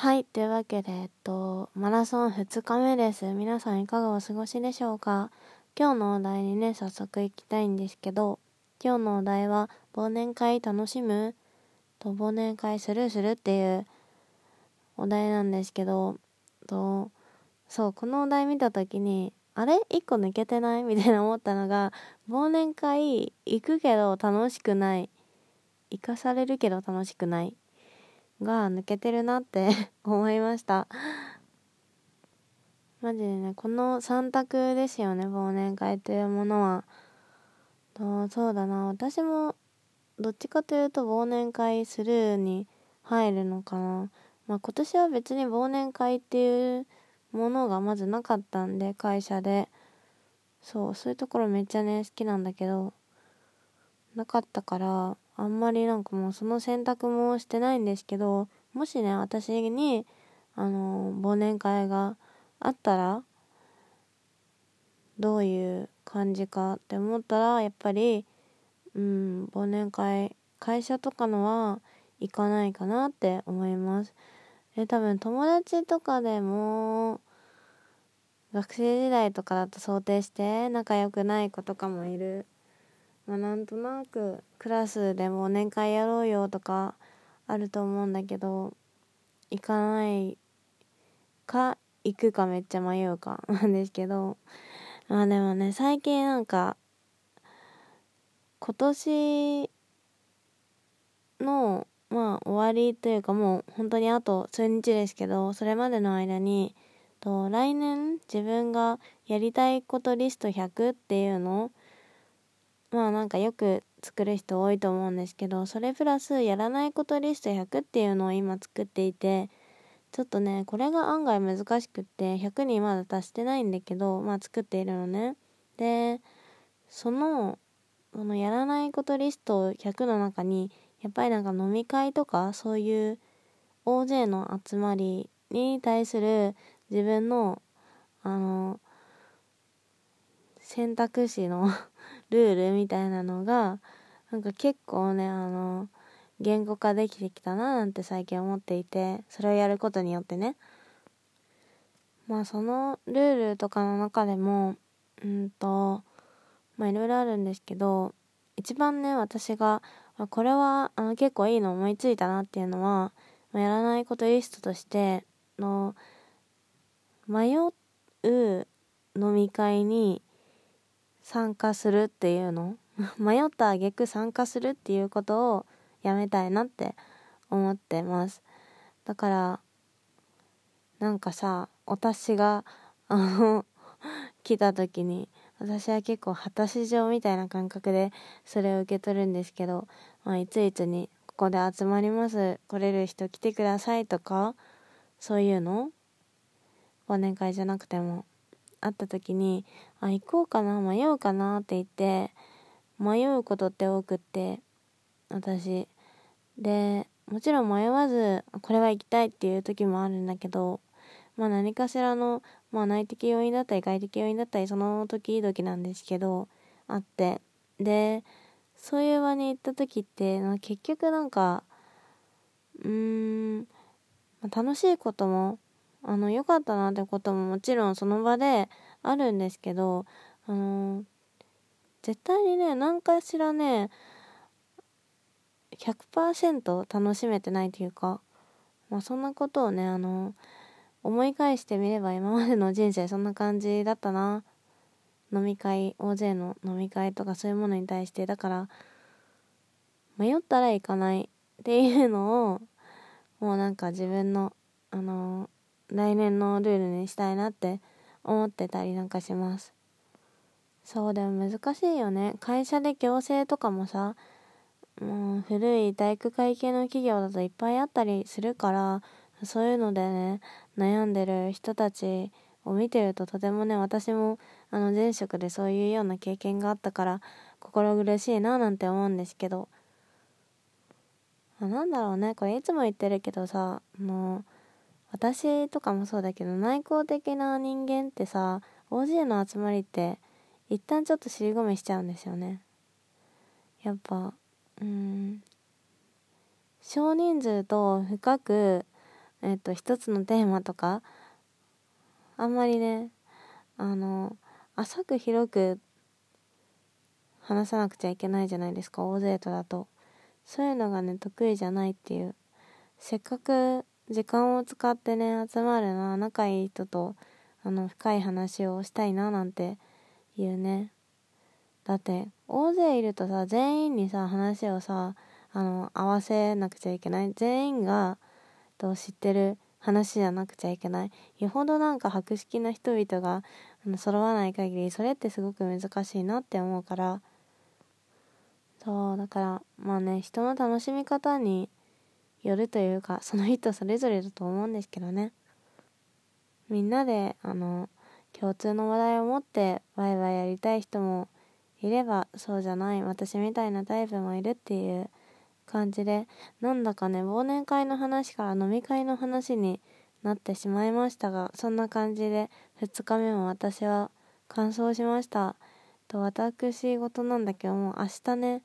はい。というわけで、えっと、マラソン2日目です。皆さんいかがお過ごしでしょうか？今日のお題にね、早速行きたいんですけど、今日のお題は、忘年会楽しむ？と、忘年会するするっていうお題なんですけど、と、そう、このお題見た時に、あれ？一個抜けてない？みたいな思ったのが、忘年会行くけど楽しくない。行かされるけど楽しくないが抜けてるなって 思いました。マジでねこの3択ですよね忘年会というものは。とそうだな。私もどっちかというと忘年会スルーに入るのかな。まあ今年は別に忘年会っていうものがまずなかったんで会社で。そうそういうところめっちゃね好きなんだけどなかったから。あんまりなんかもうその選択もしてないんですけどもしね私にあの忘年会があったらどういう感じかって思ったらやっぱりうん忘年会会社とかのは行かないかなって思います。で多分友達とかでも学生時代とかだと想定して仲良くない子とかもいる。まあ、なんとなくクラスでも年会やろうよとかあると思うんだけど行かないか行くかめっちゃ迷うか なんですけどまあでもね最近なんか今年のまあ終わりというかもう本当にあと数日ですけどそれまでの間にと来年自分がやりたいことリスト100っていうのをまあなんかよく作る人多いと思うんですけどそれプラスやらないことリスト100っていうのを今作っていてちょっとねこれが案外難しくって100にまだ達してないんだけどまあ作っているのね。でそのそのやらないことリスト100の中にやっぱりなんか飲み会とかそういう大勢の集まりに対する自分のあの選択肢のルールみたいなのがなんか結構ねあの言語化できてきたななんて最近思っていてそれをやることによってね。まあそのルールとかの中でもうんとまあいろいろあるんですけど一番ね私がこれはあの結構いいの思いついたなっていうのは、まあ、やらないことリストとしての迷う飲み会に参加するっていうの？迷った挙句参加するっていうことをやめたいなって思ってます。だからなんかさ私があの 来た時に私は結構果たし状みたいな感覚でそれを受け取るんですけど、まあ、いついつにここで集まります来れる人来てくださいとかそういうの？忘年会じゃなくても会った時にあ行こうかな迷うかなって言って迷うことって多くって私。でもちろん迷わずこれは行きたいっていう時もあるんだけどまあ何かしらの、まあ、内的要因だったり外的要因だったりその時々なんですけどあって。でそういう場に行った時って結局なんかうーん楽しいこともあの良かったなってことももちろんその場であるんですけどあの絶対にね何かしらね100%楽しめてないというかまあそんなことをねあの思い返してみれば今までの人生そんな感じだったな。飲み会大勢の飲み会とかそういうものに対して。だから迷ったら行かないっていうのをもうなんか自分のあの来年のルールにしたいなって思ってたりなんかします。そうでも難しいよね。会社で行政とかもさもう古い体育会系の企業だといっぱいあったりするからそういうのでね悩んでる人たちを見てるととてもね私もあの前職でそういうような経験があったから心苦しいななんて思うんですけど。あなんだろうね。これいつも言ってるけどさもう私とかもそうだけど内向的な人間ってさ OG の集まりって一旦ちょっと尻込みしちゃうんですよね。やっぱうん。少人数と深くえっと一つのテーマとかあんまりねあの浅く広く話さなくちゃいけないじゃないですか大勢とだと。そういうのがね得意じゃないっていう。せっかく時間を使ってね集まるな仲いい人とあの深い話をしたいななんていうね。だって大勢いるとさ全員にさ話をさあの合わせなくちゃいけない。全員がと知ってる話じゃなくちゃいけない。よほどなんか博識な人々があの揃わない限りそれってすごく難しいなって思うから。そうだからまあね人の楽しみ方によるというかその人それぞれだと思うんですけどね。みんなであの共通の話題を持ってワイワイやりたい人もいればそうじゃない私みたいなタイプもいるっていう感じでなんだかね忘年会の話から飲み会の話になってしまいましたがそんな感じで2日目も私は完走しました。と私事なんだけども明日ね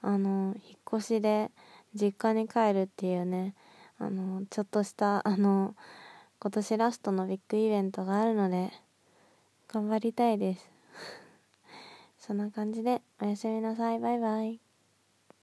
あの引っ越しで実家に帰るっていうねあのちょっとしたあの今年ラストのビッグイベントがあるので頑張りたいです。そんな感じでおやすみなさい。バイバイ。